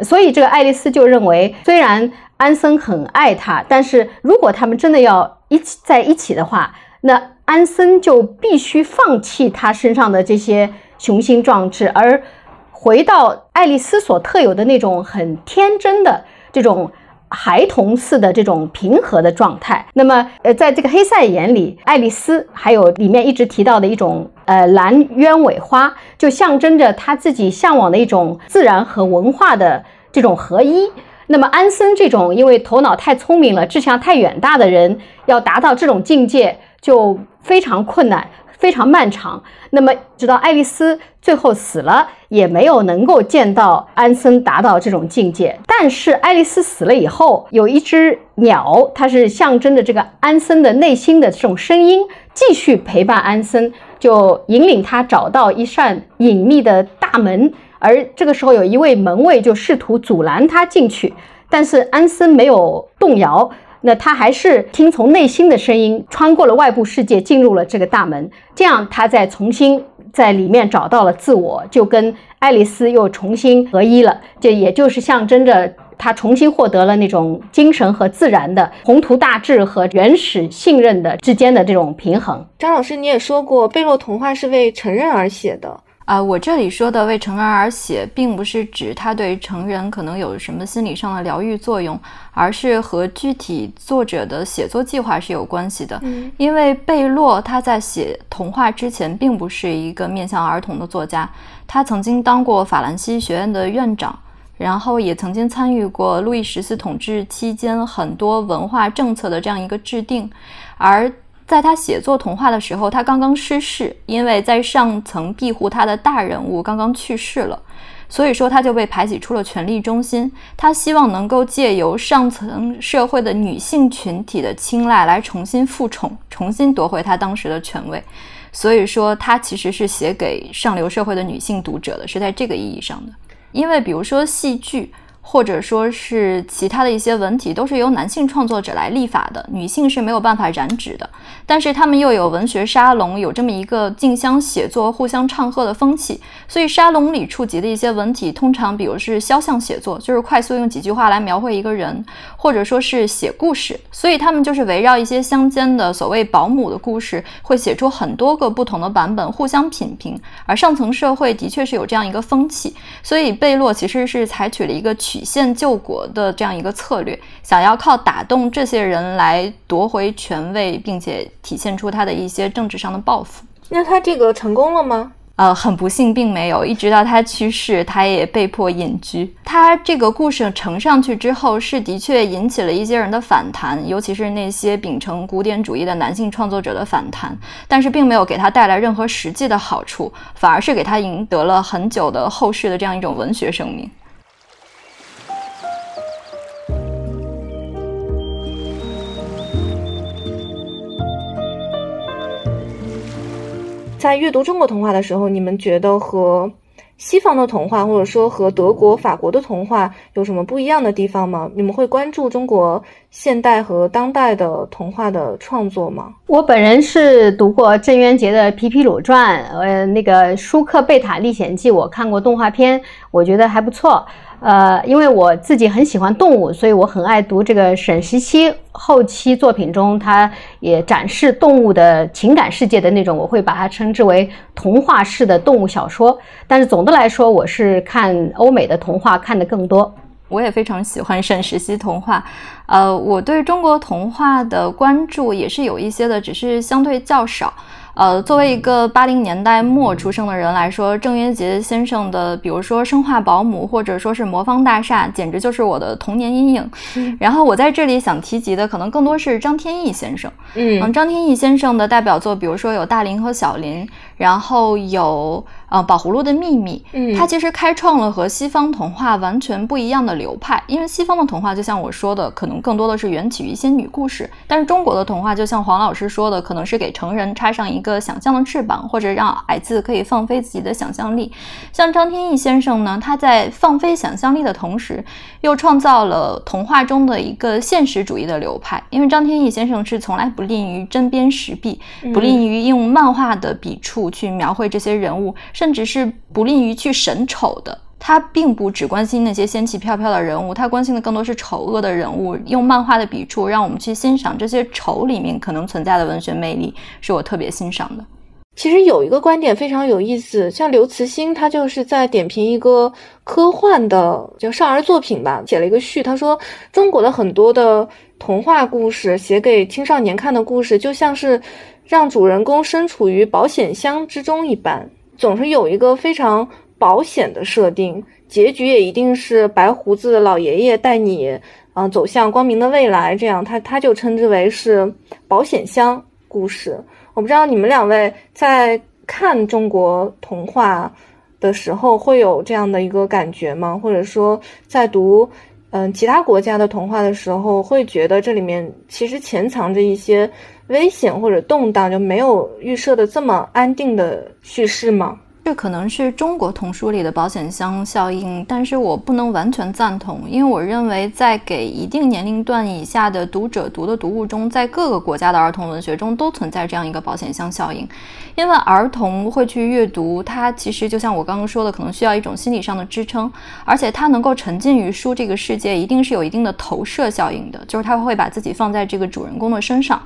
所以这个爱丽丝就认为，虽然安森很爱她，但是如果他们真的要一起在一起的话，那安森就必须放弃他身上的这些雄心壮志，而回到爱丽丝所特有的那种很天真的这种。孩童似的这种平和的状态。那么，呃，在这个黑塞眼里，爱丽丝还有里面一直提到的一种呃蓝鸢尾花，就象征着他自己向往的一种自然和文化的这种合一。那么，安森这种因为头脑太聪明了、志向太远大的人，要达到这种境界就非常困难。非常漫长。那么，直到爱丽丝最后死了，也没有能够见到安森达到这种境界。但是，爱丽丝死了以后，有一只鸟，它是象征着这个安森的内心的这种声音，继续陪伴安森，就引领他找到一扇隐秘的大门。而这个时候，有一位门卫就试图阻拦他进去，但是安森没有动摇。那他还是听从内心的声音，穿过了外部世界，进入了这个大门。这样，他再重新在里面找到了自我，就跟爱丽丝又重新合一了。这也就是象征着他重新获得了那种精神和自然的宏图大志和原始信任的之间的这种平衡。张老师，你也说过，贝洛童话是为成人而写的。啊，我这里说的为成人而写，并不是指他对成人可能有什么心理上的疗愈作用，而是和具体作者的写作计划是有关系的。嗯，因为贝洛他在写童话之前，并不是一个面向儿童的作家，他曾经当过法兰西学院的院长，然后也曾经参与过路易十四统治期间很多文化政策的这样一个制定，而。在他写作童话的时候，他刚刚失势，因为在上层庇护他的大人物刚刚去世了，所以说他就被排挤出了权力中心。他希望能够借由上层社会的女性群体的青睐来重新复宠，重新夺回他当时的权位。所以说，他其实是写给上流社会的女性读者的，是在这个意义上的。因为比如说戏剧。或者说是其他的一些文体，都是由男性创作者来立法的，女性是没有办法染指的。但是他们又有文学沙龙，有这么一个竞相写作、互相唱和的风气，所以沙龙里触及的一些文体，通常比如是肖像写作，就是快速用几句话来描绘一个人，或者说是写故事，所以他们就是围绕一些乡间的所谓保姆的故事，会写出很多个不同的版本，互相品评。而上层社会的确是有这样一个风气，所以贝洛其实是采取了一个。曲线救国的这样一个策略，想要靠打动这些人来夺回权位，并且体现出他的一些政治上的抱负。那他这个成功了吗？呃，很不幸，并没有。一直到他去世，他也被迫隐居。他这个故事呈上去之后，是的确引起了一些人的反弹，尤其是那些秉承古典主义的男性创作者的反弹。但是，并没有给他带来任何实际的好处，反而是给他赢得了很久的后世的这样一种文学声名。在阅读中国童话的时候，你们觉得和西方的童话，或者说和德国、法国的童话有什么不一样的地方吗？你们会关注中国现代和当代的童话的创作吗？我本人是读过郑渊洁的《皮皮鲁传》，呃，那个《舒克贝塔历险记》，我看过动画片，我觉得还不错。呃，因为我自己很喜欢动物，所以我很爱读这个沈石溪后期作品中，他也展示动物的情感世界的那种，我会把它称之为童话式的动物小说。但是总的来说，我是看欧美的童话看的更多。我也非常喜欢沈石溪童话。呃，我对中国童话的关注也是有一些的，只是相对较少。呃，作为一个八零年代末出生的人来说，郑渊洁先生的，比如说《生化保姆》或者说是《魔方大厦》，简直就是我的童年阴影。然后我在这里想提及的，可能更多是张天翼先生。嗯，张天翼先生的代表作，比如说有《大林和小林》，然后有呃《宝葫芦的秘密》。嗯，它其实开创了和西方童话完全不一样的流派，因为西方的童话就像我说的，可能更多的是缘起于一些女故事，但是中国的童话就像黄老师说的，可能是给成人插上一。个想象的翅膀，或者让孩子可以放飞自己的想象力。像张天翼先生呢，他在放飞想象力的同时，又创造了童话中的一个现实主义的流派。因为张天翼先生是从来不吝于针砭时弊，不吝于用漫画的笔触去描绘这些人物，甚至是不吝于去审丑的。他并不只关心那些仙气飘飘的人物，他关心的更多是丑恶的人物。用漫画的笔触，让我们去欣赏这些丑里面可能存在的文学魅力，是我特别欣赏的。其实有一个观点非常有意思，像刘慈欣，他就是在点评一个科幻的叫少儿作品吧，写了一个序，他说中国的很多的童话故事，写给青少年看的故事，就像是让主人公身处于保险箱之中一般，总是有一个非常保险的设定，结局也一定是白胡子老爷爷带你啊走向光明的未来，这样他他就称之为是保险箱故事。我不知道你们两位在看中国童话的时候会有这样的一个感觉吗？或者说在读嗯其他国家的童话的时候，会觉得这里面其实潜藏着一些危险或者动荡，就没有预设的这么安定的叙事吗？这可能是中国童书里的保险箱效应，但是我不能完全赞同，因为我认为在给一定年龄段以下的读者读的读物中，在各个国家的儿童文学中都存在这样一个保险箱效应。因为儿童会去阅读，它其实就像我刚刚说的，可能需要一种心理上的支撑，而且他能够沉浸于书这个世界，一定是有一定的投射效应的，就是他会把自己放在这个主人公的身上。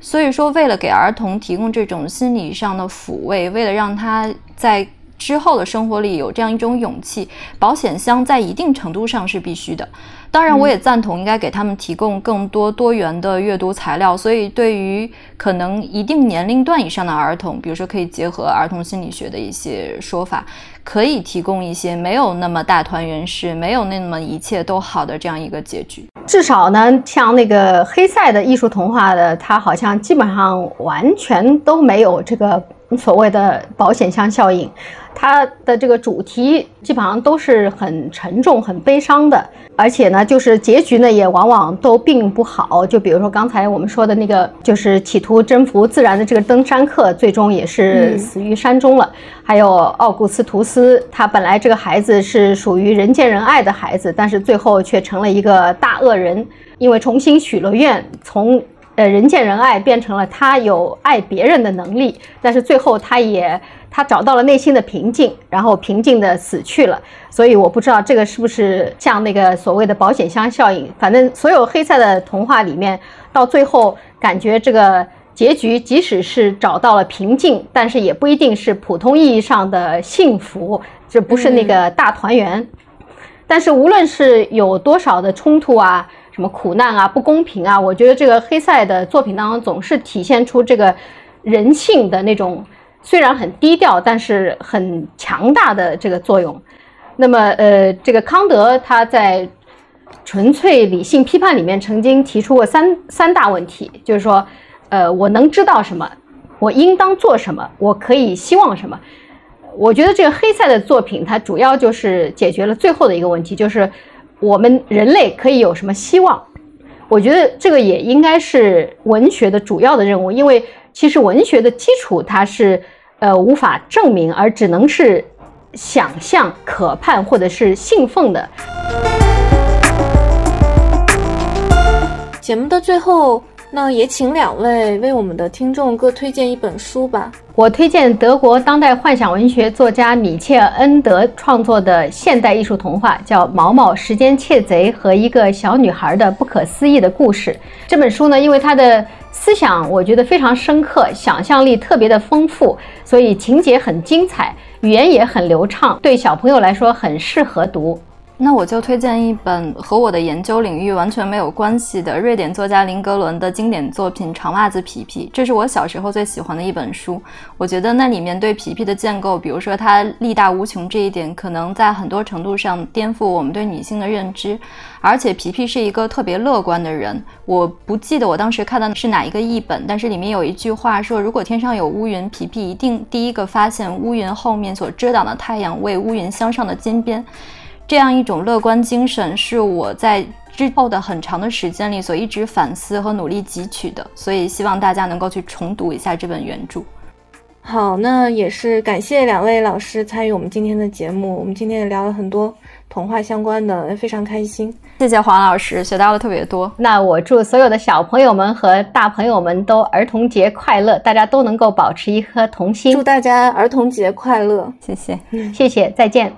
所以说，为了给儿童提供这种心理上的抚慰，为了让他在之后的生活里有这样一种勇气，保险箱在一定程度上是必须的。当然，我也赞同应该给他们提供更多多元的阅读材料。所以，对于可能一定年龄段以上的儿童，比如说可以结合儿童心理学的一些说法，可以提供一些没有那么大团圆式、没有那么一切都好的这样一个结局。至少呢，像那个黑塞的艺术童话的，它好像基本上完全都没有这个所谓的保险箱效应。它的这个主题基本上都是很沉重、很悲伤的，而且呢，就是结局呢也往往都并不好。就比如说刚才我们说的那个，就是企图征服自然的这个登山客，最终也是死于山中了。还有奥古斯图斯，他本来这个孩子是属于人见人爱的孩子，但是最后却成了一个大恶人，因为重新许了愿，从呃人见人爱变成了他有爱别人的能力，但是最后他也。他找到了内心的平静，然后平静的死去了。所以我不知道这个是不是像那个所谓的保险箱效应。反正所有黑塞的童话里面，到最后感觉这个结局，即使是找到了平静，但是也不一定是普通意义上的幸福，这不是那个大团圆。但是无论是有多少的冲突啊，什么苦难啊，不公平啊，我觉得这个黑塞的作品当中总是体现出这个人性的那种。虽然很低调，但是很强大的这个作用。那么，呃，这个康德他在《纯粹理性批判》里面曾经提出过三三大问题，就是说，呃，我能知道什么？我应当做什么？我可以希望什么？我觉得这个黑塞的作品，它主要就是解决了最后的一个问题，就是我们人类可以有什么希望？我觉得这个也应该是文学的主要的任务，因为其实文学的基础它是。呃，无法证明，而只能是想象、可盼或者是信奉的。节目的最后，那也请两位为我们的听众各推荐一本书吧。我推荐德国当代幻想文学作家米切尔·恩德创作的现代艺术童话，叫《毛毛时间窃贼和一个小女孩的不可思议的故事》。这本书呢，因为它的思想我觉得非常深刻，想象力特别的丰富，所以情节很精彩，语言也很流畅，对小朋友来说很适合读。那我就推荐一本和我的研究领域完全没有关系的瑞典作家林格伦的经典作品《长袜子皮皮》，这是我小时候最喜欢的一本书。我觉得那里面对皮皮的建构，比如说它力大无穷这一点，可能在很多程度上颠覆我们对女性的认知。而且皮皮是一个特别乐观的人。我不记得我当时看的是哪一个译本，但是里面有一句话说：如果天上有乌云，皮皮一定第一个发现乌云后面所遮挡的太阳为乌云镶上的金边。这样一种乐观精神是我在之后的很长的时间里所一直反思和努力汲取的，所以希望大家能够去重读一下这本原著。好，那也是感谢两位老师参与我们今天的节目，我们今天也聊了很多童话相关的，非常开心。谢谢黄老师，学到了特别多。那我祝所有的小朋友们和大朋友们都儿童节快乐，大家都能够保持一颗童心。祝大家儿童节快乐，谢谢，谢谢，再见。